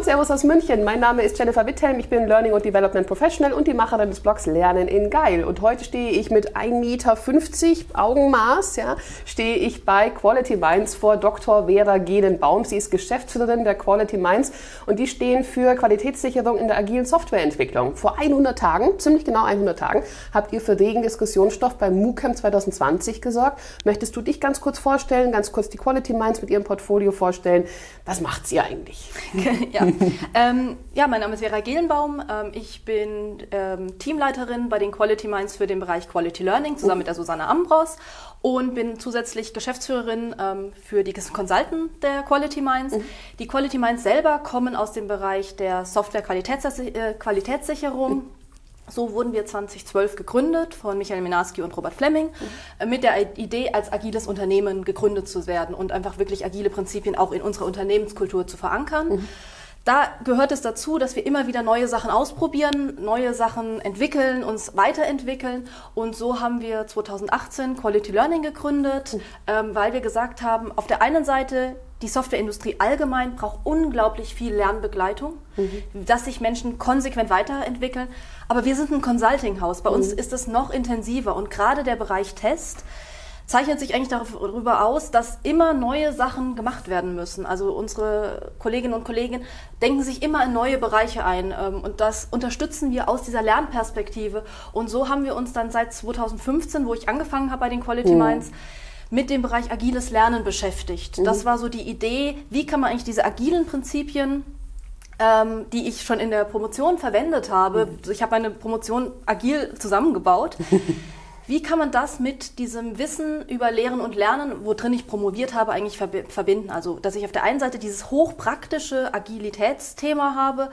und Servus aus München. Mein Name ist Jennifer Witthelm. Ich bin Learning und Development Professional und die Macherin des Blogs Lernen in Geil. Und heute stehe ich mit 1,50 Meter Augenmaß, ja, stehe ich bei Quality Minds vor Dr. Vera Gedenbaum. Sie ist Geschäftsführerin der Quality Minds und die stehen für Qualitätssicherung in der agilen Softwareentwicklung. Vor 100 Tagen, ziemlich genau 100 Tagen, habt ihr für regen Diskussionsstoff beim MooCamp 2020 gesorgt. Möchtest du dich ganz kurz vorstellen, ganz kurz die Quality Minds mit ihrem Portfolio vorstellen? Was macht sie eigentlich? ja. Ähm, ja, mein Name ist Vera Gehlenbaum. Ähm, ich bin ähm, Teamleiterin bei den Quality Minds für den Bereich Quality Learning zusammen mit der Susanne Ambros und bin zusätzlich Geschäftsführerin ähm, für die Consultant der Quality Minds. Mhm. Die Quality Minds selber kommen aus dem Bereich der Software-Qualitätssicherung. Mhm. So wurden wir 2012 gegründet von Michael Minarski und Robert Fleming mhm. mit der Idee, als agiles Unternehmen gegründet zu werden und einfach wirklich agile Prinzipien auch in unserer Unternehmenskultur zu verankern. Mhm. Da gehört es dazu, dass wir immer wieder neue Sachen ausprobieren, neue Sachen entwickeln, uns weiterentwickeln. Und so haben wir 2018 Quality Learning gegründet, mhm. ähm, weil wir gesagt haben, auf der einen Seite die Softwareindustrie allgemein braucht unglaublich viel Lernbegleitung, mhm. dass sich Menschen konsequent weiterentwickeln. Aber wir sind ein Consulting-Haus. Bei mhm. uns ist es noch intensiver. Und gerade der Bereich Test zeichnet sich eigentlich darüber aus, dass immer neue Sachen gemacht werden müssen. Also unsere Kolleginnen und Kollegen denken sich immer in neue Bereiche ein. Ähm, und das unterstützen wir aus dieser Lernperspektive. Und so haben wir uns dann seit 2015, wo ich angefangen habe bei den Quality mhm. Minds, mit dem Bereich agiles Lernen beschäftigt. Mhm. Das war so die Idee, wie kann man eigentlich diese agilen Prinzipien ähm, die ich schon in der Promotion verwendet habe. Mhm. Ich habe meine Promotion agil zusammengebaut. Wie kann man das mit diesem Wissen über Lehren und Lernen, worin ich promoviert habe, eigentlich verbinden? Also, dass ich auf der einen Seite dieses hochpraktische Agilitätsthema habe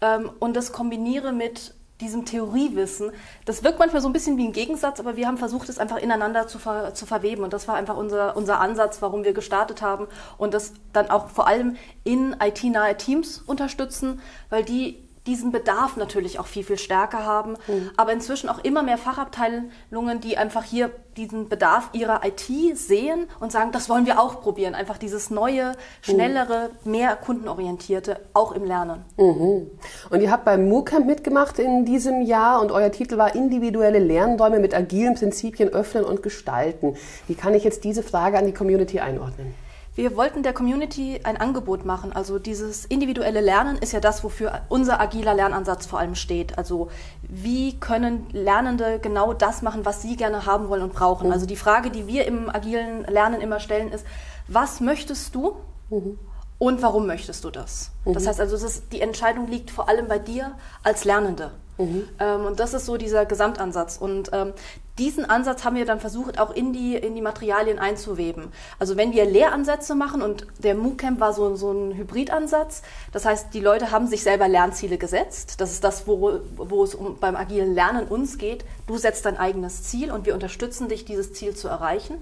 ähm, und das kombiniere mit diesem Theoriewissen. Das wirkt manchmal so ein bisschen wie ein Gegensatz, aber wir haben versucht, es einfach ineinander zu, ver zu verweben. Und das war einfach unser, unser Ansatz, warum wir gestartet haben. Und das dann auch vor allem in IT-nahe Teams unterstützen, weil die diesen Bedarf natürlich auch viel, viel stärker haben, mhm. aber inzwischen auch immer mehr Fachabteilungen, die einfach hier diesen Bedarf ihrer IT sehen und sagen, das wollen wir auch probieren. Einfach dieses neue, schnellere, mhm. mehr kundenorientierte, auch im Lernen. Mhm. Und ihr habt beim MOOCamp mitgemacht in diesem Jahr und euer Titel war Individuelle Lernräume mit agilen Prinzipien öffnen und gestalten. Wie kann ich jetzt diese Frage an die Community einordnen? Wir wollten der Community ein Angebot machen. Also dieses individuelle Lernen ist ja das, wofür unser agiler Lernansatz vor allem steht. Also wie können Lernende genau das machen, was sie gerne haben wollen und brauchen. Mhm. Also die Frage, die wir im agilen Lernen immer stellen, ist, was möchtest du? Mhm. Und warum möchtest du das? Mhm. Das heißt also, ist, die Entscheidung liegt vor allem bei dir als Lernende. Mhm. Ähm, und das ist so dieser Gesamtansatz. Und ähm, diesen Ansatz haben wir dann versucht, auch in die, in die Materialien einzuweben. Also wenn wir Lehransätze machen und der MOOCamp war so, so ein Hybridansatz, das heißt, die Leute haben sich selber Lernziele gesetzt. Das ist das, wo, wo es um, beim agilen Lernen uns geht. Du setzt dein eigenes Ziel und wir unterstützen dich, dieses Ziel zu erreichen.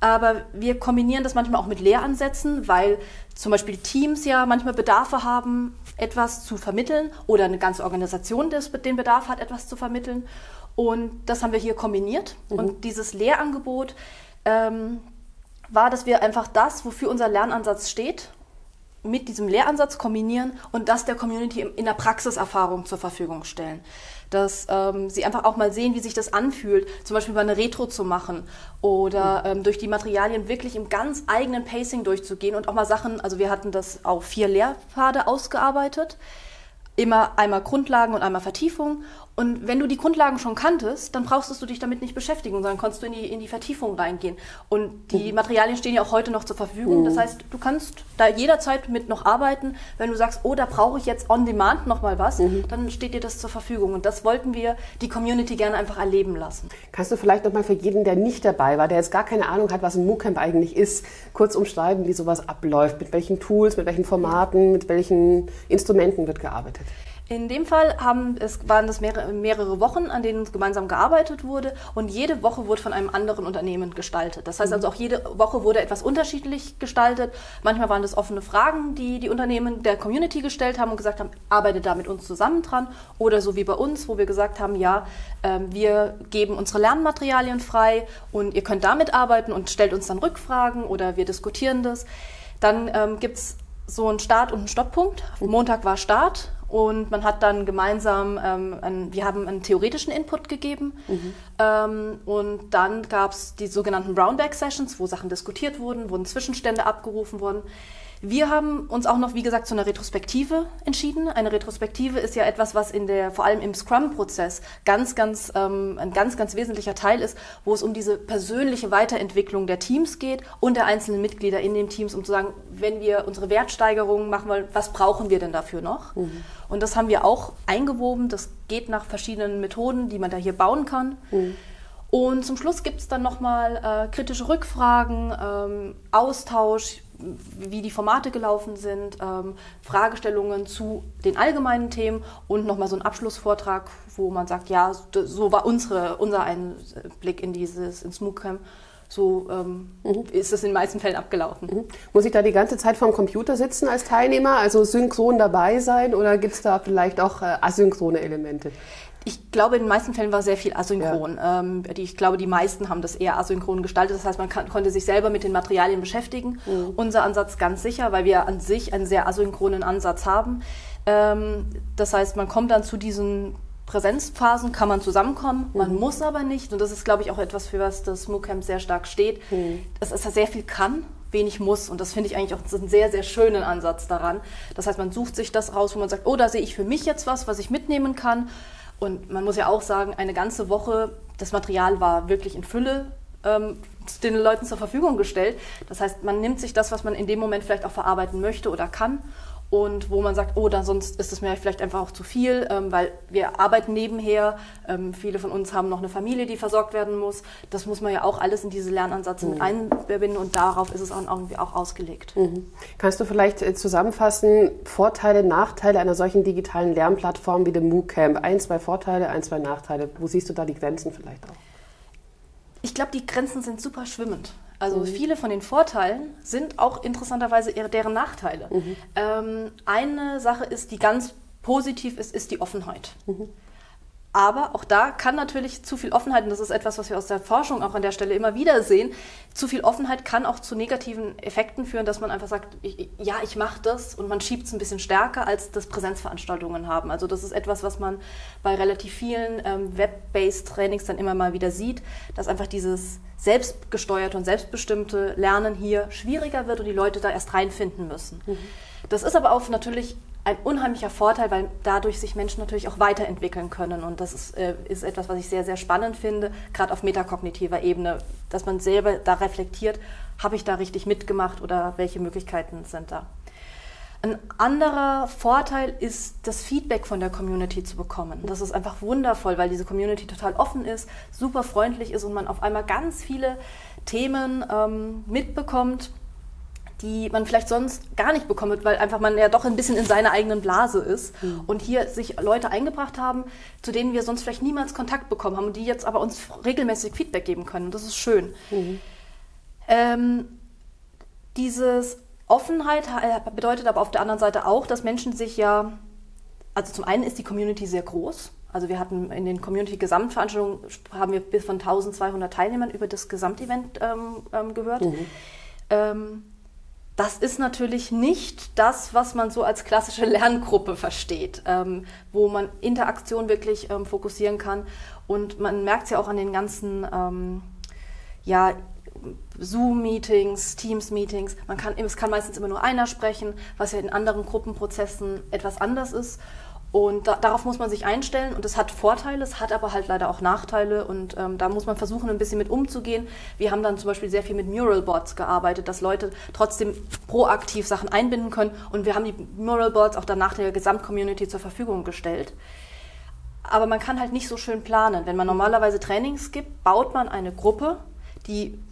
Aber wir kombinieren das manchmal auch mit Lehransätzen, weil zum Beispiel Teams ja manchmal Bedarfe haben, etwas zu vermitteln oder eine ganze Organisation den Bedarf hat, etwas zu vermitteln. Und das haben wir hier kombiniert. Mhm. Und dieses Lehrangebot ähm, war, dass wir einfach das, wofür unser Lernansatz steht, mit diesem Lehransatz kombinieren und das der Community in der Praxiserfahrung zur Verfügung stellen. Dass ähm, sie einfach auch mal sehen, wie sich das anfühlt, zum Beispiel mal eine Retro zu machen oder mhm. ähm, durch die Materialien wirklich im ganz eigenen Pacing durchzugehen und auch mal Sachen, also wir hatten das auf vier Lehrpfade ausgearbeitet, immer einmal Grundlagen und einmal Vertiefung und wenn du die Grundlagen schon kanntest, dann brauchst du dich damit nicht beschäftigen, sondern kannst du in die, in die Vertiefung reingehen. Und die mhm. Materialien stehen ja auch heute noch zur Verfügung. Das mhm. heißt, du kannst da jederzeit mit noch arbeiten. Wenn du sagst, oh, da brauche ich jetzt on demand noch mal was, mhm. dann steht dir das zur Verfügung. Und das wollten wir die Community gerne einfach erleben lassen. Kannst du vielleicht noch mal für jeden, der nicht dabei war, der jetzt gar keine Ahnung hat, was ein MOOCamp eigentlich ist, kurz umschreiben, wie sowas abläuft? Mit welchen Tools, mit welchen Formaten, mit welchen Instrumenten wird gearbeitet? In dem Fall haben, es waren das mehrere, mehrere Wochen, an denen gemeinsam gearbeitet wurde und jede Woche wurde von einem anderen Unternehmen gestaltet. Das heißt mhm. also auch jede Woche wurde etwas unterschiedlich gestaltet. Manchmal waren das offene Fragen, die die Unternehmen der Community gestellt haben und gesagt haben, arbeitet da mit uns zusammen dran. Oder so wie bei uns, wo wir gesagt haben, ja, äh, wir geben unsere Lernmaterialien frei und ihr könnt damit arbeiten und stellt uns dann Rückfragen oder wir diskutieren das. Dann ähm, gibt es so einen Start- und einen Stopppunkt. Montag war Start und man hat dann gemeinsam, ähm, einen, wir haben einen theoretischen Input gegeben mhm. ähm, und dann gab es die sogenannten Brownback-Sessions, wo Sachen diskutiert wurden, wurden Zwischenstände abgerufen worden. Wir haben uns auch noch, wie gesagt, zu einer Retrospektive entschieden. Eine Retrospektive ist ja etwas, was in der, vor allem im Scrum-Prozess ganz, ganz, ähm, ein ganz, ganz wesentlicher Teil ist, wo es um diese persönliche Weiterentwicklung der Teams geht und der einzelnen Mitglieder in den Teams, um zu sagen, wenn wir unsere Wertsteigerung machen wollen, was brauchen wir denn dafür noch? Mhm. Und das haben wir auch eingewoben. Das geht nach verschiedenen Methoden, die man da hier bauen kann. Mhm. Und zum Schluss gibt es dann nochmal äh, kritische Rückfragen, ähm, Austausch, wie die Formate gelaufen sind, ähm, Fragestellungen zu den allgemeinen Themen und nochmal so ein Abschlussvortrag, wo man sagt, ja, so war unsere, unser Einblick in dieses, ins MOOC-Camp. So ähm, mhm. ist es in den meisten Fällen abgelaufen. Mhm. Muss ich da die ganze Zeit vorm Computer sitzen als Teilnehmer, also synchron dabei sein oder gibt es da vielleicht auch äh, asynchrone Elemente? Ich glaube, in den meisten Fällen war sehr viel asynchron. Ja. Ähm, die, ich glaube, die meisten haben das eher asynchron gestaltet. Das heißt, man kann, konnte sich selber mit den Materialien beschäftigen. Mhm. Unser Ansatz ganz sicher, weil wir an sich einen sehr asynchronen Ansatz haben. Ähm, das heißt, man kommt dann zu diesen Präsenzphasen, kann man zusammenkommen. Man mhm. muss aber nicht. Und das ist, glaube ich, auch etwas, für was das MOOC-Camp sehr stark steht. Mhm. Dass es sehr viel kann wenig muss. Und das finde ich eigentlich auch einen sehr, sehr schönen Ansatz daran. Das heißt, man sucht sich das raus, wo man sagt, oh, da sehe ich für mich jetzt was, was ich mitnehmen kann. Und man muss ja auch sagen, eine ganze Woche, das Material war wirklich in Fülle ähm, den Leuten zur Verfügung gestellt. Das heißt, man nimmt sich das, was man in dem Moment vielleicht auch verarbeiten möchte oder kann und wo man sagt, oh, dann sonst ist es mir vielleicht einfach auch zu viel, ähm, weil wir arbeiten nebenher. Ähm, viele von uns haben noch eine Familie, die versorgt werden muss. Das muss man ja auch alles in diese Lernansätze mhm. mit einbinden und darauf ist es auch irgendwie auch ausgelegt. Mhm. Kannst du vielleicht äh, zusammenfassen, Vorteile, Nachteile einer solchen digitalen Lernplattform wie dem MOOC-Camp? Ein, zwei Vorteile, ein, zwei Nachteile. Wo siehst du da die Grenzen vielleicht auch? Ich glaube, die Grenzen sind super schwimmend. Also mhm. viele von den Vorteilen sind auch interessanterweise deren Nachteile. Mhm. Ähm, eine Sache ist, die ganz positiv ist, ist die Offenheit. Mhm. Aber auch da kann natürlich zu viel Offenheit, und das ist etwas, was wir aus der Forschung auch an der Stelle immer wieder sehen, zu viel Offenheit kann auch zu negativen Effekten führen, dass man einfach sagt, ich, ja, ich mache das und man schiebt es ein bisschen stärker, als das Präsenzveranstaltungen haben. Also das ist etwas, was man bei relativ vielen ähm, Web-based Trainings dann immer mal wieder sieht, dass einfach dieses selbstgesteuerte und selbstbestimmte Lernen hier schwieriger wird und die Leute da erst reinfinden müssen. Mhm. Das ist aber auch natürlich ein unheimlicher Vorteil, weil dadurch sich Menschen natürlich auch weiterentwickeln können. Und das ist, äh, ist etwas, was ich sehr, sehr spannend finde, gerade auf metakognitiver Ebene, dass man selber da reflektiert, habe ich da richtig mitgemacht oder welche Möglichkeiten sind da. Ein anderer Vorteil ist, das Feedback von der Community zu bekommen. Das ist einfach wundervoll, weil diese Community total offen ist, super freundlich ist und man auf einmal ganz viele Themen ähm, mitbekommt, die man vielleicht sonst gar nicht bekommt, weil einfach man ja doch ein bisschen in seiner eigenen Blase ist mhm. und hier sich Leute eingebracht haben, zu denen wir sonst vielleicht niemals Kontakt bekommen haben und die jetzt aber uns regelmäßig Feedback geben können. Das ist schön. Mhm. Ähm, dieses Offenheit bedeutet aber auf der anderen Seite auch, dass Menschen sich ja, also zum einen ist die Community sehr groß. Also wir hatten in den Community-Gesamtveranstaltungen, haben wir bis von 1200 Teilnehmern über das Gesamtevent ähm, ähm, gehört. Mhm. Ähm, das ist natürlich nicht das, was man so als klassische Lerngruppe versteht, ähm, wo man Interaktion wirklich ähm, fokussieren kann. Und man merkt es ja auch an den ganzen ähm, ja, Zoom-Meetings, Teams-Meetings. Man kann, es kann meistens immer nur einer sprechen, was ja in anderen Gruppenprozessen etwas anders ist. Und da, darauf muss man sich einstellen und es hat Vorteile, es hat aber halt leider auch Nachteile und ähm, da muss man versuchen, ein bisschen mit umzugehen. Wir haben dann zum Beispiel sehr viel mit Muralboards gearbeitet, dass Leute trotzdem proaktiv Sachen einbinden können und wir haben die Muralboards auch danach der Gesamtcommunity zur Verfügung gestellt. Aber man kann halt nicht so schön planen. Wenn man normalerweise Trainings gibt, baut man eine Gruppe, die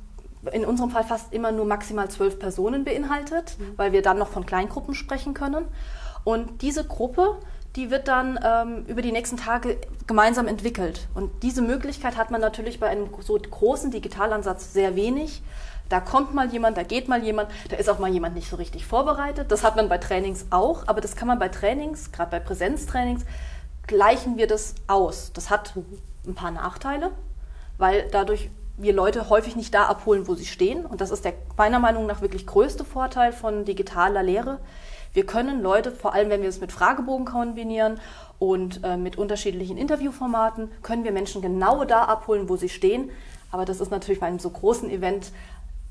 in unserem Fall fast immer nur maximal zwölf Personen beinhaltet, mhm. weil wir dann noch von Kleingruppen sprechen können. Und diese Gruppe die wird dann ähm, über die nächsten Tage gemeinsam entwickelt. Und diese Möglichkeit hat man natürlich bei einem so großen Digitalansatz sehr wenig. Da kommt mal jemand, da geht mal jemand, da ist auch mal jemand nicht so richtig vorbereitet. Das hat man bei Trainings auch, aber das kann man bei Trainings, gerade bei Präsenztrainings, gleichen wir das aus. Das hat ein paar Nachteile, weil dadurch wir Leute häufig nicht da abholen, wo sie stehen. Und das ist der meiner Meinung nach wirklich größte Vorteil von digitaler Lehre. Wir können Leute, vor allem wenn wir es mit Fragebogen kombinieren und äh, mit unterschiedlichen Interviewformaten, können wir Menschen genau da abholen, wo sie stehen. Aber das ist natürlich bei einem so großen Event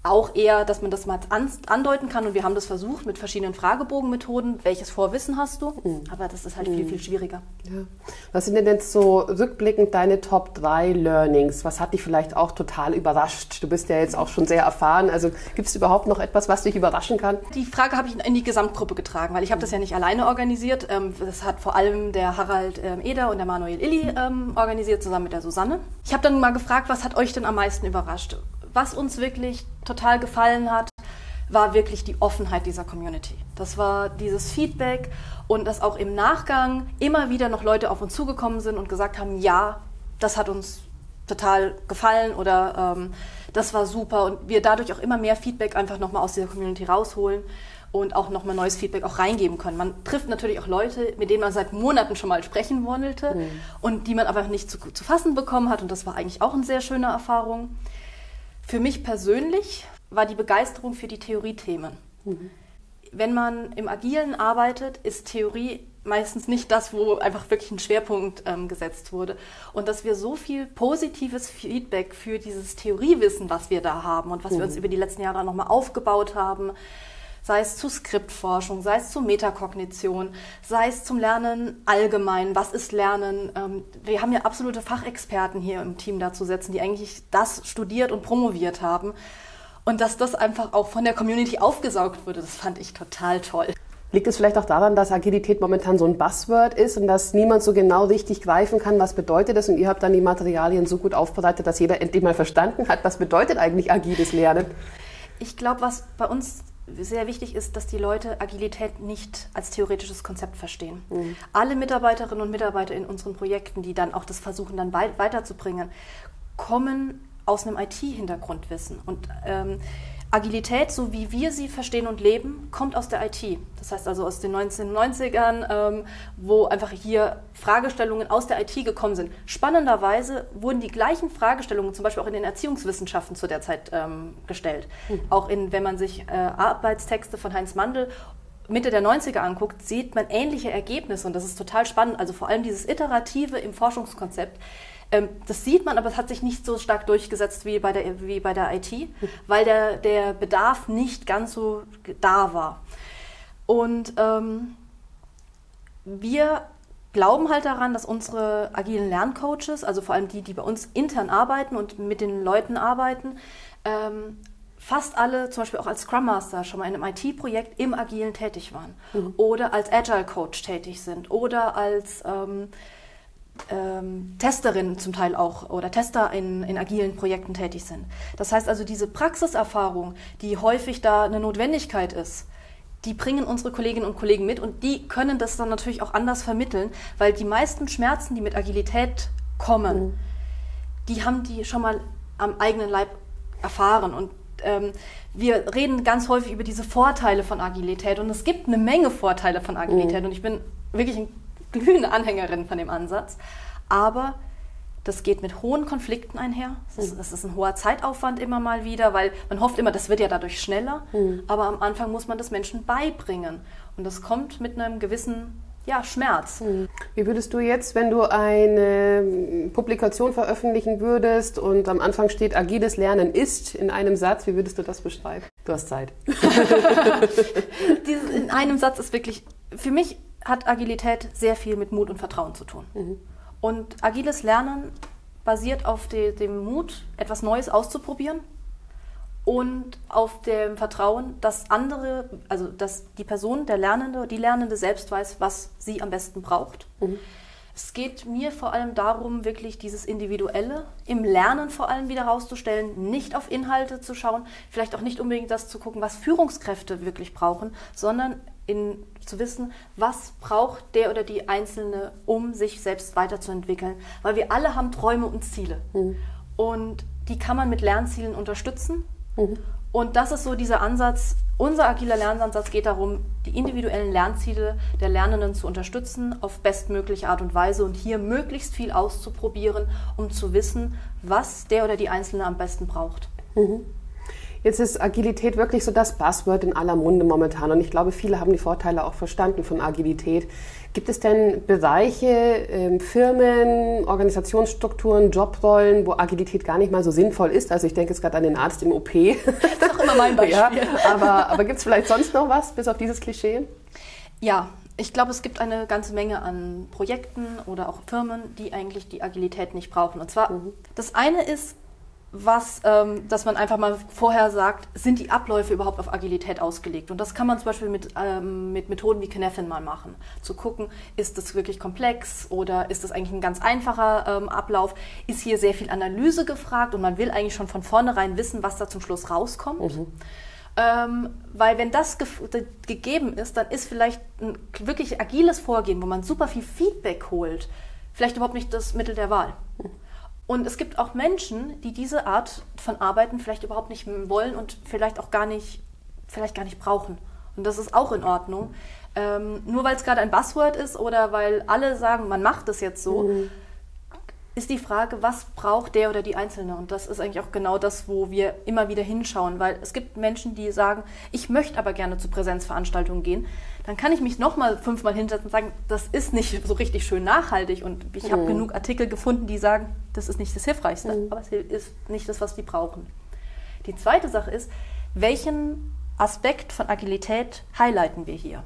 auch eher, dass man das mal andeuten kann. Und wir haben das versucht mit verschiedenen Fragebogenmethoden. Welches Vorwissen hast du? Mhm. Aber das ist halt mhm. viel, viel schwieriger. Ja. Was sind denn jetzt so rückblickend deine Top 3 Learnings? Was hat dich vielleicht auch total überrascht? Du bist ja jetzt auch schon sehr erfahren. Also gibt es überhaupt noch etwas, was dich überraschen kann? Die Frage habe ich in die Gesamtgruppe getragen, weil ich habe das ja nicht alleine organisiert. Ähm, das hat vor allem der Harald ähm, Eder und der Manuel Illy ähm, organisiert, zusammen mit der Susanne. Ich habe dann mal gefragt, was hat euch denn am meisten überrascht? Was uns wirklich total gefallen hat, war wirklich die Offenheit dieser Community. Das war dieses Feedback und dass auch im Nachgang immer wieder noch Leute auf uns zugekommen sind und gesagt haben, ja, das hat uns total gefallen oder ähm, das war super und wir dadurch auch immer mehr Feedback einfach nochmal aus dieser Community rausholen und auch nochmal neues Feedback auch reingeben können. Man trifft natürlich auch Leute, mit denen man seit Monaten schon mal sprechen wollte mhm. und die man einfach nicht zu, zu fassen bekommen hat und das war eigentlich auch eine sehr schöne Erfahrung. Für mich persönlich war die Begeisterung für die Theoriethemen. Mhm. Wenn man im Agilen arbeitet, ist Theorie meistens nicht das, wo einfach wirklich ein Schwerpunkt ähm, gesetzt wurde. Und dass wir so viel positives Feedback für dieses Theoriewissen, was wir da haben und was mhm. wir uns über die letzten Jahre nochmal aufgebaut haben, sei es zu Skriptforschung, sei es zu Metakognition, sei es zum Lernen allgemein. Was ist Lernen? Ähm, wir haben ja absolute Fachexperten hier im Team dazu setzen, die eigentlich das studiert und promoviert haben. Und dass das einfach auch von der Community aufgesaugt wurde, das fand ich total toll. Liegt es vielleicht auch daran, dass Agilität momentan so ein Buzzword ist und dass niemand so genau richtig greifen kann, was bedeutet das? Und ihr habt dann die Materialien so gut aufbereitet, dass jeder endlich mal verstanden hat, was bedeutet eigentlich agiles Lernen? Ich glaube, was bei uns sehr wichtig ist, dass die Leute Agilität nicht als theoretisches Konzept verstehen. Mhm. Alle Mitarbeiterinnen und Mitarbeiter in unseren Projekten, die dann auch das versuchen, dann weiterzubringen, kommen aus einem IT-Hintergrundwissen. Und ähm, Agilität, so wie wir sie verstehen und leben, kommt aus der IT. Das heißt also aus den 1990ern, ähm, wo einfach hier Fragestellungen aus der IT gekommen sind. Spannenderweise wurden die gleichen Fragestellungen zum Beispiel auch in den Erziehungswissenschaften zu der Zeit ähm, gestellt. Mhm. Auch in, wenn man sich äh, Arbeitstexte von Heinz Mandel Mitte der 90er anguckt, sieht man ähnliche Ergebnisse und das ist total spannend. Also vor allem dieses Iterative im Forschungskonzept das sieht man, aber es hat sich nicht so stark durchgesetzt wie bei der, wie bei der IT, weil der, der Bedarf nicht ganz so da war. Und ähm, wir glauben halt daran, dass unsere agilen Lerncoaches, also vor allem die, die bei uns intern arbeiten und mit den Leuten arbeiten, ähm, fast alle zum Beispiel auch als Scrum Master schon mal in einem IT-Projekt im Agilen tätig waren mhm. oder als Agile Coach tätig sind oder als ähm, ähm, Testerinnen zum Teil auch oder Tester in, in agilen Projekten tätig sind. Das heißt also, diese Praxiserfahrung, die häufig da eine Notwendigkeit ist, die bringen unsere Kolleginnen und Kollegen mit und die können das dann natürlich auch anders vermitteln, weil die meisten Schmerzen, die mit Agilität kommen, mhm. die haben die schon mal am eigenen Leib erfahren und ähm, wir reden ganz häufig über diese Vorteile von Agilität und es gibt eine Menge Vorteile von Agilität mhm. und ich bin wirklich ein glühende Anhängerin von dem Ansatz. Aber das geht mit hohen Konflikten einher. Das ist, das ist, ein hoher Zeitaufwand immer mal wieder, weil man hofft immer, das wird ja dadurch schneller. Mhm. Aber am Anfang muss man das Menschen beibringen. Und das kommt mit einem gewissen ja, Schmerz. Mhm. Wie würdest du jetzt, wenn du eine Publikation veröffentlichen würdest und am Anfang steht, agiles Lernen ist in einem Satz, wie würdest du das beschreiben? Du hast Zeit. Dieses in einem Satz ist wirklich, für mich hat Agilität sehr viel mit Mut und Vertrauen zu tun. Mhm. Und agiles Lernen basiert auf de, dem Mut, etwas Neues auszuprobieren und auf dem Vertrauen, dass andere, also dass die Person, der Lernende, die Lernende selbst weiß, was sie am besten braucht. Mhm. Es geht mir vor allem darum, wirklich dieses Individuelle im Lernen vor allem wieder herauszustellen, nicht auf Inhalte zu schauen, vielleicht auch nicht unbedingt das zu gucken, was Führungskräfte wirklich brauchen, sondern in, zu wissen, was braucht der oder die Einzelne, um sich selbst weiterzuentwickeln. Weil wir alle haben Träume und Ziele. Mhm. Und die kann man mit Lernzielen unterstützen. Mhm. Und das ist so dieser Ansatz, unser agiler Lernansatz geht darum, die individuellen Lernziele der Lernenden zu unterstützen auf bestmögliche Art und Weise und hier möglichst viel auszuprobieren, um zu wissen, was der oder die Einzelne am besten braucht. Mhm. Jetzt ist Agilität wirklich so das Buzzword in aller Munde momentan und ich glaube, viele haben die Vorteile auch verstanden von Agilität. Gibt es denn Bereiche, ähm, Firmen, Organisationsstrukturen, Jobrollen, wo Agilität gar nicht mal so sinnvoll ist? Also ich denke jetzt gerade an den Arzt im OP. Das ist auch immer mein Beispiel. Ja, aber aber gibt es vielleicht sonst noch was, bis auf dieses Klischee? Ja, ich glaube, es gibt eine ganze Menge an Projekten oder auch Firmen, die eigentlich die Agilität nicht brauchen. Und zwar, mhm. das eine ist, was, ähm, dass man einfach mal vorher sagt, sind die Abläufe überhaupt auf Agilität ausgelegt? Und das kann man zum Beispiel mit, ähm, mit Methoden wie Kneffin mal machen. Zu gucken, ist das wirklich komplex oder ist das eigentlich ein ganz einfacher ähm, Ablauf? Ist hier sehr viel Analyse gefragt und man will eigentlich schon von vornherein wissen, was da zum Schluss rauskommt? Mhm. Ähm, weil wenn das ge gegeben ist, dann ist vielleicht ein wirklich agiles Vorgehen, wo man super viel Feedback holt, vielleicht überhaupt nicht das Mittel der Wahl. Mhm. Und es gibt auch Menschen, die diese Art von Arbeiten vielleicht überhaupt nicht wollen und vielleicht auch gar nicht, vielleicht gar nicht brauchen. Und das ist auch in Ordnung. Ähm, nur weil es gerade ein Buzzword ist oder weil alle sagen, man macht es jetzt so, mhm ist die Frage, was braucht der oder die Einzelne? Und das ist eigentlich auch genau das, wo wir immer wieder hinschauen, weil es gibt Menschen, die sagen, ich möchte aber gerne zu Präsenzveranstaltungen gehen. Dann kann ich mich nochmal fünfmal hinsetzen und sagen, das ist nicht so richtig schön nachhaltig. Und ich mhm. habe genug Artikel gefunden, die sagen, das ist nicht das Hilfreichste, mhm. aber es ist nicht das, was die brauchen. Die zweite Sache ist, welchen Aspekt von Agilität highlighten wir hier?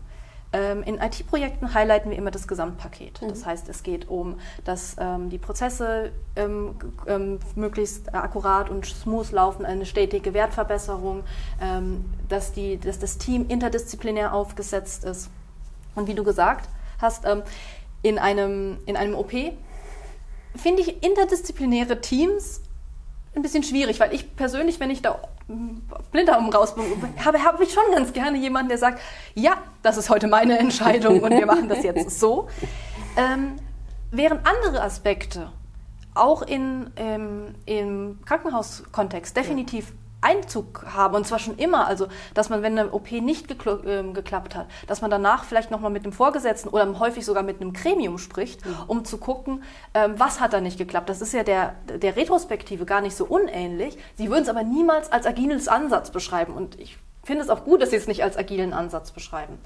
Ähm, in IT-Projekten highlighten wir immer das Gesamtpaket. Mhm. Das heißt, es geht um, dass ähm, die Prozesse ähm, ähm, möglichst akkurat und smooth laufen, eine stetige Wertverbesserung, ähm, dass, die, dass das Team interdisziplinär aufgesetzt ist. Und wie du gesagt hast, ähm, in, einem, in einem OP finde ich interdisziplinäre Teams ein bisschen schwierig, weil ich persönlich, wenn ich da Blinddarm rausbekomme, habe, habe ich schon ganz gerne jemanden, der sagt, ja, das ist heute meine Entscheidung und wir machen das jetzt so. Ähm, während andere Aspekte auch in, ähm, im Krankenhauskontext definitiv Einzug haben und zwar schon immer, also dass man, wenn eine OP nicht gekl äh, geklappt hat, dass man danach vielleicht nochmal mit dem Vorgesetzten oder häufig sogar mit einem Gremium spricht, mhm. um zu gucken, ähm, was hat da nicht geklappt. Das ist ja der, der Retrospektive gar nicht so unähnlich. Sie würden es aber niemals als agiles Ansatz beschreiben und ich finde es auch gut, dass Sie es nicht als agilen Ansatz beschreiben.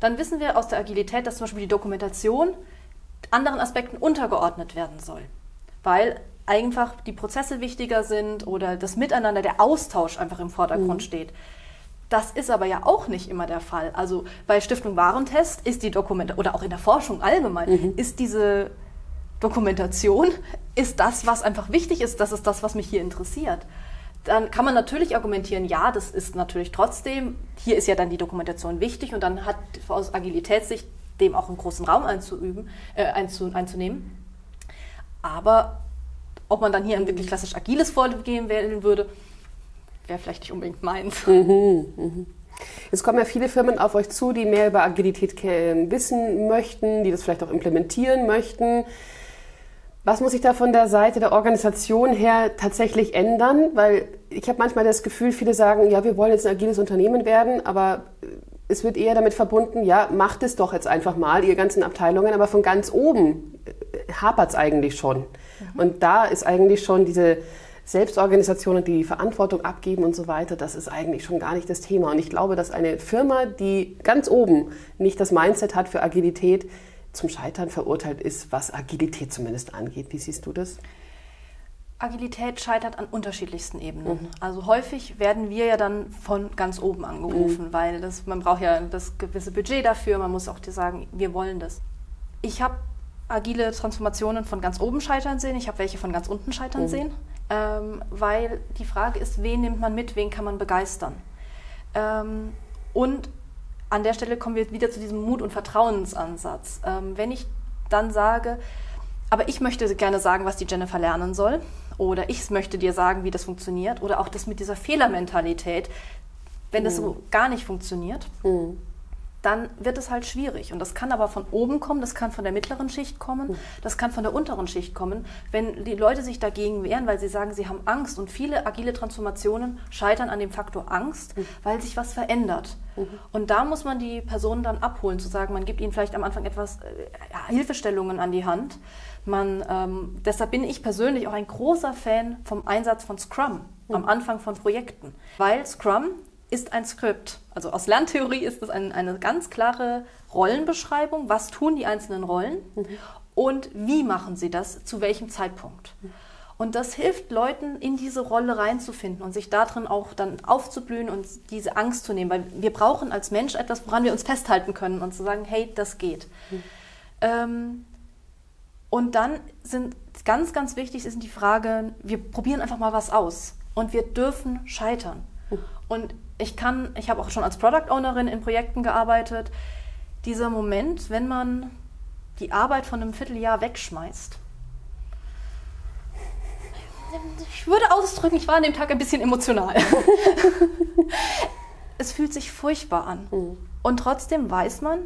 Dann wissen wir aus der Agilität, dass zum Beispiel die Dokumentation anderen Aspekten untergeordnet werden soll. Weil einfach die Prozesse wichtiger sind oder das Miteinander, der Austausch einfach im Vordergrund mhm. steht. Das ist aber ja auch nicht immer der Fall. Also bei Stiftung Warentest ist die Dokumentation, oder auch in der Forschung allgemein, mhm. ist diese Dokumentation, ist das, was einfach wichtig ist, das ist das, was mich hier interessiert. Dann kann man natürlich argumentieren, ja, das ist natürlich trotzdem, hier ist ja dann die Dokumentation wichtig und dann hat aus Agilitätssicht dem auch einen großen Raum einzuüben, äh, einzunehmen. Aber ob man dann hier ein wirklich klassisch agiles Vorgehen wählen würde, wäre vielleicht nicht unbedingt meins. Mhm, mhm. Es kommen ja viele Firmen auf euch zu, die mehr über Agilität wissen möchten, die das vielleicht auch implementieren möchten. Was muss sich da von der Seite der Organisation her tatsächlich ändern? Weil ich habe manchmal das Gefühl, viele sagen, ja, wir wollen jetzt ein agiles Unternehmen werden, aber es wird eher damit verbunden, ja, macht es doch jetzt einfach mal, ihr ganzen Abteilungen, aber von ganz oben äh, hapert es eigentlich schon. Mhm. Und da ist eigentlich schon diese Selbstorganisation und die Verantwortung abgeben und so weiter, das ist eigentlich schon gar nicht das Thema. Und ich glaube, dass eine Firma, die ganz oben nicht das Mindset hat für Agilität, zum Scheitern verurteilt ist, was Agilität zumindest angeht. Wie siehst du das? Agilität scheitert an unterschiedlichsten Ebenen. Mhm. Also häufig werden wir ja dann von ganz oben angerufen, mhm. weil das, man braucht ja das gewisse Budget dafür, man muss auch dir sagen, wir wollen das. Ich habe agile Transformationen von ganz oben scheitern sehen, ich habe welche von ganz unten scheitern mhm. sehen, ähm, weil die Frage ist, wen nimmt man mit, wen kann man begeistern. Ähm, und an der Stelle kommen wir wieder zu diesem Mut- und Vertrauensansatz. Ähm, wenn ich dann sage, aber ich möchte gerne sagen, was die Jennifer lernen soll, oder ich möchte dir sagen, wie das funktioniert, oder auch das mit dieser Fehlermentalität, wenn das so mhm. gar nicht funktioniert, mhm dann wird es halt schwierig. Und das kann aber von oben kommen, das kann von der mittleren Schicht kommen, das kann von der unteren Schicht kommen. Wenn die Leute sich dagegen wehren, weil sie sagen, sie haben Angst und viele agile Transformationen scheitern an dem Faktor Angst, weil sich was verändert. Und da muss man die Personen dann abholen, zu sagen, man gibt ihnen vielleicht am Anfang etwas äh, Hilfestellungen an die Hand. Man, ähm, deshalb bin ich persönlich auch ein großer Fan vom Einsatz von Scrum am Anfang von Projekten, weil Scrum ist ein Skript. Also aus Lerntheorie ist es ein, eine ganz klare Rollenbeschreibung. Was tun die einzelnen Rollen mhm. und wie machen sie das, zu welchem Zeitpunkt. Und das hilft Leuten, in diese Rolle reinzufinden und sich darin auch dann aufzublühen und diese Angst zu nehmen. Weil wir brauchen als Mensch etwas, woran wir uns festhalten können und zu sagen, hey, das geht. Mhm. Ähm, und dann sind ganz, ganz wichtig ist die Frage, wir probieren einfach mal was aus und wir dürfen scheitern. Mhm. Und ich kann, ich habe auch schon als Product Ownerin in Projekten gearbeitet. Dieser Moment, wenn man die Arbeit von einem Vierteljahr wegschmeißt. Ich würde ausdrücken, ich war an dem Tag ein bisschen emotional. es fühlt sich furchtbar an. Mhm. Und trotzdem weiß man,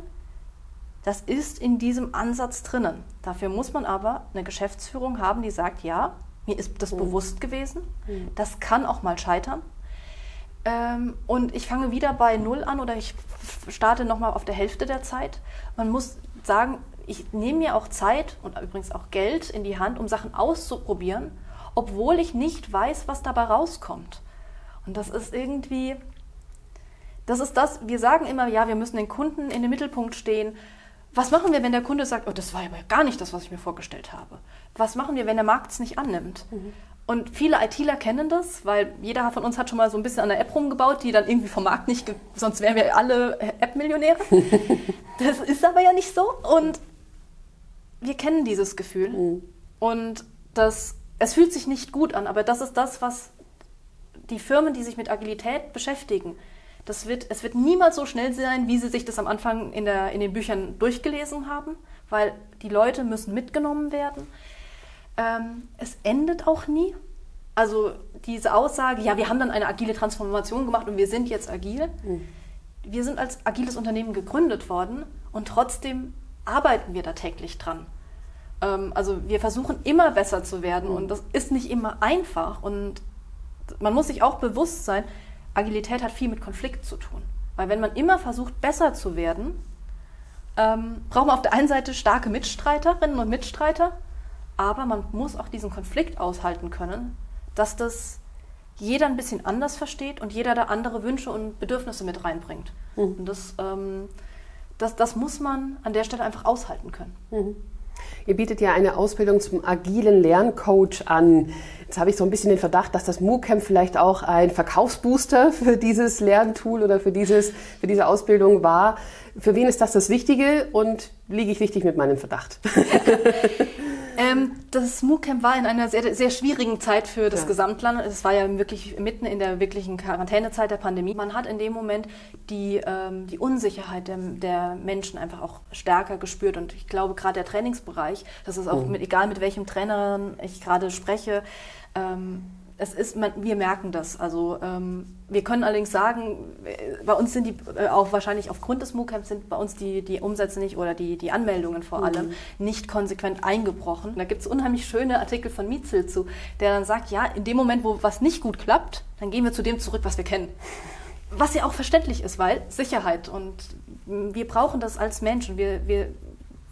das ist in diesem Ansatz drinnen. Dafür muss man aber eine Geschäftsführung haben, die sagt, ja, mir ist das mhm. bewusst gewesen. Mhm. Das kann auch mal scheitern. Ähm, und ich fange wieder bei Null an oder ich starte nochmal auf der Hälfte der Zeit. Man muss sagen, ich nehme mir auch Zeit und übrigens auch Geld in die Hand, um Sachen auszuprobieren, obwohl ich nicht weiß, was dabei rauskommt. Und das ist irgendwie, das ist das, wir sagen immer, ja, wir müssen den Kunden in den Mittelpunkt stehen. Was machen wir, wenn der Kunde sagt, oh, das war aber gar nicht das, was ich mir vorgestellt habe? Was machen wir, wenn der Markt es nicht annimmt? Mhm. Und viele ITler kennen das, weil jeder von uns hat schon mal so ein bisschen an der App rumgebaut, die dann irgendwie vom Markt nicht, sonst wären wir alle App-Millionäre. das ist aber ja nicht so. Und wir kennen dieses Gefühl. Mhm. Und das, es fühlt sich nicht gut an, aber das ist das, was die Firmen, die sich mit Agilität beschäftigen, das wird, es wird niemals so schnell sein, wie sie sich das am Anfang in, der, in den Büchern durchgelesen haben, weil die Leute müssen mitgenommen werden. Ähm, es endet auch nie. Also diese Aussage, ja, wir haben dann eine agile Transformation gemacht und wir sind jetzt agil. Mhm. Wir sind als agiles Unternehmen gegründet worden und trotzdem arbeiten wir da täglich dran. Ähm, also wir versuchen immer besser zu werden mhm. und das ist nicht immer einfach. Und man muss sich auch bewusst sein, Agilität hat viel mit Konflikt zu tun. Weil wenn man immer versucht, besser zu werden, ähm, braucht man auf der einen Seite starke Mitstreiterinnen und Mitstreiter, aber man muss auch diesen Konflikt aushalten können, dass das jeder ein bisschen anders versteht und jeder da andere Wünsche und Bedürfnisse mit reinbringt. Mhm. Und das, ähm, das, das muss man an der Stelle einfach aushalten können. Mhm. Ihr bietet ja eine Ausbildung zum agilen Lerncoach an. Jetzt habe ich so ein bisschen den Verdacht, dass das MOOCamp vielleicht auch ein Verkaufsbooster für dieses Lerntool oder für, dieses, für diese Ausbildung war. Für wen ist das das Wichtige und liege ich richtig mit meinem Verdacht? Ähm, das MOOCamp war in einer sehr, sehr schwierigen Zeit für das ja. Gesamtland. Es war ja wirklich mitten in der wirklichen Quarantänezeit der Pandemie. Man hat in dem Moment die, ähm, die Unsicherheit der, der, Menschen einfach auch stärker gespürt. Und ich glaube, gerade der Trainingsbereich, das ist auch mhm. mit, egal mit welchem Trainer ich gerade spreche, ähm, es ist, man, wir merken das. Also ähm, wir können allerdings sagen, bei uns sind die, äh, auch wahrscheinlich aufgrund des MOOCamps sind bei uns die, die Umsätze nicht oder die, die Anmeldungen vor mhm. allem nicht konsequent eingebrochen. Da gibt es unheimlich schöne Artikel von Mietzel zu, der dann sagt, ja, in dem Moment, wo was nicht gut klappt, dann gehen wir zu dem zurück, was wir kennen. Was ja auch verständlich ist, weil Sicherheit und wir brauchen das als Menschen. Wir, wir,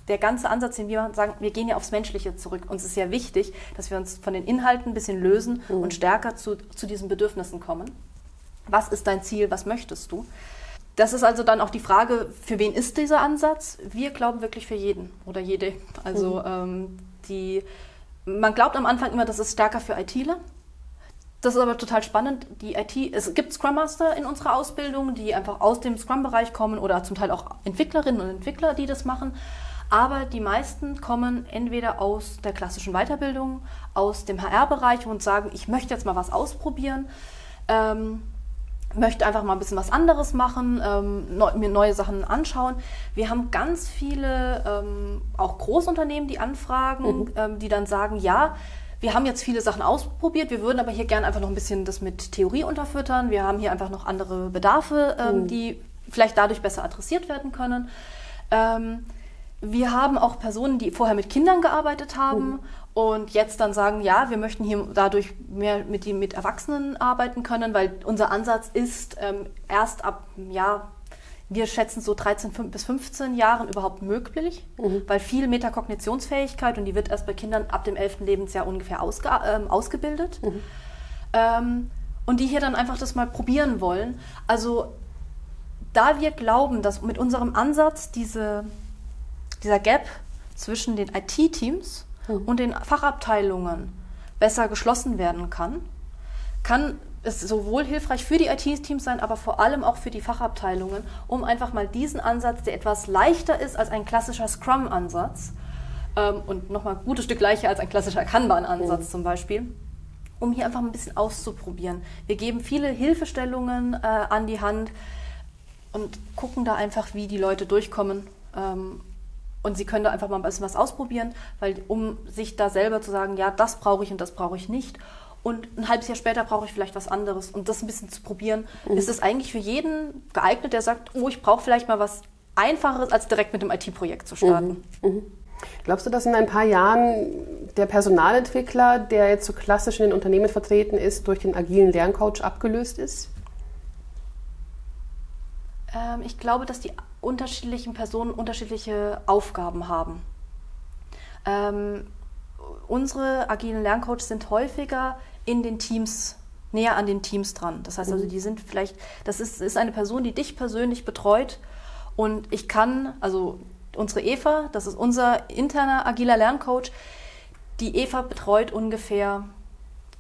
der ganze Ansatz, den wir sagen, wir gehen ja aufs Menschliche zurück. Uns ist ja wichtig, dass wir uns von den Inhalten ein bisschen lösen mhm. und stärker zu, zu diesen Bedürfnissen kommen. Was ist dein Ziel? Was möchtest du? Das ist also dann auch die Frage, für wen ist dieser Ansatz? Wir glauben wirklich für jeden oder jede. Also mhm. ähm, die, man glaubt am Anfang immer, das ist stärker für ITler. Das ist aber total spannend. Die IT, es gibt Scrum Master in unserer Ausbildung, die einfach aus dem Scrum-Bereich kommen oder zum Teil auch Entwicklerinnen und Entwickler, die das machen. Aber die meisten kommen entweder aus der klassischen Weiterbildung, aus dem HR-Bereich und sagen, ich möchte jetzt mal was ausprobieren, ähm, möchte einfach mal ein bisschen was anderes machen, ähm, neu, mir neue Sachen anschauen. Wir haben ganz viele, ähm, auch Großunternehmen, die anfragen, mhm. Ähm, die dann sagen, ja, wir haben jetzt viele Sachen ausprobiert, wir würden aber hier gerne einfach noch ein bisschen das mit Theorie unterfüttern. Wir haben hier einfach noch andere Bedarfe, ähm, mhm. die vielleicht dadurch besser adressiert werden können. Wir haben auch Personen, die vorher mit Kindern gearbeitet haben mhm. und jetzt dann sagen, ja, wir möchten hier dadurch mehr mit, die, mit Erwachsenen arbeiten können, weil unser Ansatz ist ähm, erst ab, ja, wir schätzen so 13 bis 15 Jahren überhaupt möglich, mhm. weil viel Metakognitionsfähigkeit und die wird erst bei Kindern ab dem 11. Lebensjahr ungefähr ausge, ähm, ausgebildet. Mhm. Ähm, und die hier dann einfach das mal probieren wollen. Also da wir glauben, dass mit unserem Ansatz diese dieser Gap zwischen den IT-Teams mhm. und den Fachabteilungen besser geschlossen werden kann, kann es sowohl hilfreich für die IT-Teams sein, aber vor allem auch für die Fachabteilungen, um einfach mal diesen Ansatz, der etwas leichter ist als ein klassischer Scrum-Ansatz ähm, und nochmal ein gutes Stück leichter als ein klassischer Kanban-Ansatz mhm. zum Beispiel, um hier einfach ein bisschen auszuprobieren. Wir geben viele Hilfestellungen äh, an die Hand und gucken da einfach, wie die Leute durchkommen ähm, und sie können da einfach mal ein bisschen was ausprobieren, weil um sich da selber zu sagen, ja, das brauche ich und das brauche ich nicht. Und ein halbes Jahr später brauche ich vielleicht was anderes. Und das ein bisschen zu probieren, mhm. ist es eigentlich für jeden geeignet, der sagt, oh, ich brauche vielleicht mal was Einfacheres, als direkt mit dem IT-Projekt zu starten. Mhm. Mhm. Glaubst du, dass in ein paar Jahren der Personalentwickler, der jetzt so klassisch in den Unternehmen vertreten ist, durch den agilen Lerncoach abgelöst ist? Ähm, ich glaube, dass die unterschiedlichen Personen unterschiedliche Aufgaben haben. Ähm, unsere agilen Lerncoaches sind häufiger in den Teams, näher an den Teams dran. Das heißt also, mhm. die sind vielleicht, das ist, ist eine Person, die dich persönlich betreut und ich kann, also unsere Eva, das ist unser interner agiler Lerncoach, die Eva betreut ungefähr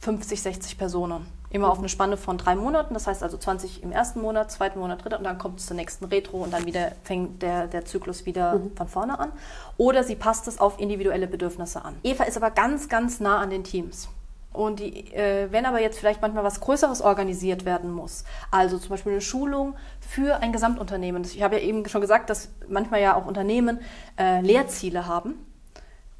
50, 60 Personen immer auf eine Spanne von drei Monaten, das heißt also 20 im ersten Monat, zweiten Monat, dritten und dann kommt es zur nächsten Retro und dann wieder fängt der, der Zyklus wieder mhm. von vorne an. Oder sie passt es auf individuelle Bedürfnisse an. Eva ist aber ganz, ganz nah an den Teams. Und die, äh, wenn aber jetzt vielleicht manchmal was Größeres organisiert werden muss, also zum Beispiel eine Schulung für ein Gesamtunternehmen. Ich habe ja eben schon gesagt, dass manchmal ja auch Unternehmen äh, Lehrziele haben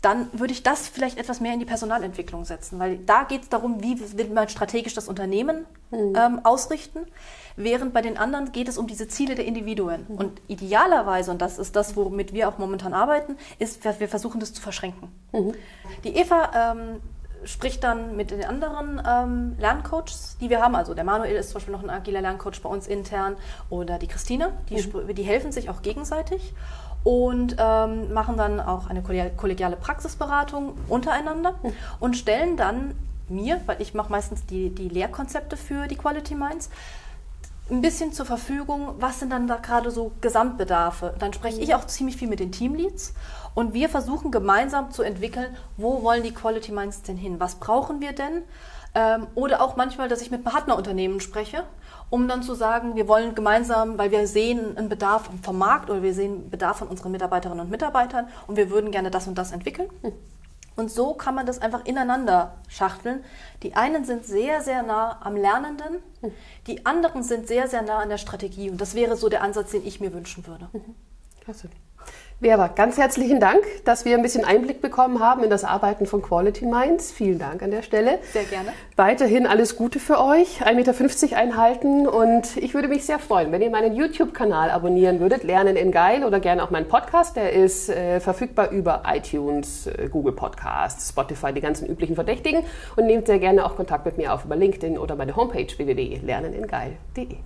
dann würde ich das vielleicht etwas mehr in die Personalentwicklung setzen, weil da geht es darum, wie will man strategisch das Unternehmen mhm. ähm, ausrichten, während bei den anderen geht es um diese Ziele der Individuen. Mhm. Und idealerweise, und das ist das, womit wir auch momentan arbeiten, ist, wir versuchen das zu verschränken. Mhm. Die Eva ähm, spricht dann mit den anderen ähm, Lerncoaches, die wir haben. Also der Manuel ist zum Beispiel noch ein agiler Lerncoach bei uns intern oder die Christine, die, mhm. die helfen sich auch gegenseitig und ähm, machen dann auch eine kollegiale Praxisberatung untereinander mhm. und stellen dann mir, weil ich mache meistens die, die Lehrkonzepte für die Quality Minds, ein bisschen zur Verfügung, was sind dann da gerade so Gesamtbedarfe. Dann spreche ich auch ziemlich viel mit den Teamleads und wir versuchen gemeinsam zu entwickeln, wo wollen die Quality Minds denn hin? Was brauchen wir denn? Ähm, oder auch manchmal, dass ich mit Partnerunternehmen spreche um dann zu sagen, wir wollen gemeinsam, weil wir sehen einen Bedarf vom Markt oder wir sehen Bedarf von unseren Mitarbeiterinnen und Mitarbeitern und wir würden gerne das und das entwickeln. Und so kann man das einfach ineinander schachteln. Die einen sind sehr, sehr nah am Lernenden, die anderen sind sehr, sehr nah an der Strategie. Und das wäre so der Ansatz, den ich mir wünschen würde. Klasse. Vera, ganz herzlichen Dank, dass wir ein bisschen Einblick bekommen haben in das Arbeiten von Quality Minds. Vielen Dank an der Stelle. Sehr gerne. Weiterhin alles Gute für euch. 1,50 Meter einhalten und ich würde mich sehr freuen, wenn ihr meinen YouTube-Kanal abonnieren würdet, Lernen in Geil oder gerne auch meinen Podcast. Der ist äh, verfügbar über iTunes, äh, Google Podcasts, Spotify, die ganzen üblichen Verdächtigen und nehmt sehr gerne auch Kontakt mit mir auf über LinkedIn oder meine Homepage www.lerneningeil.de.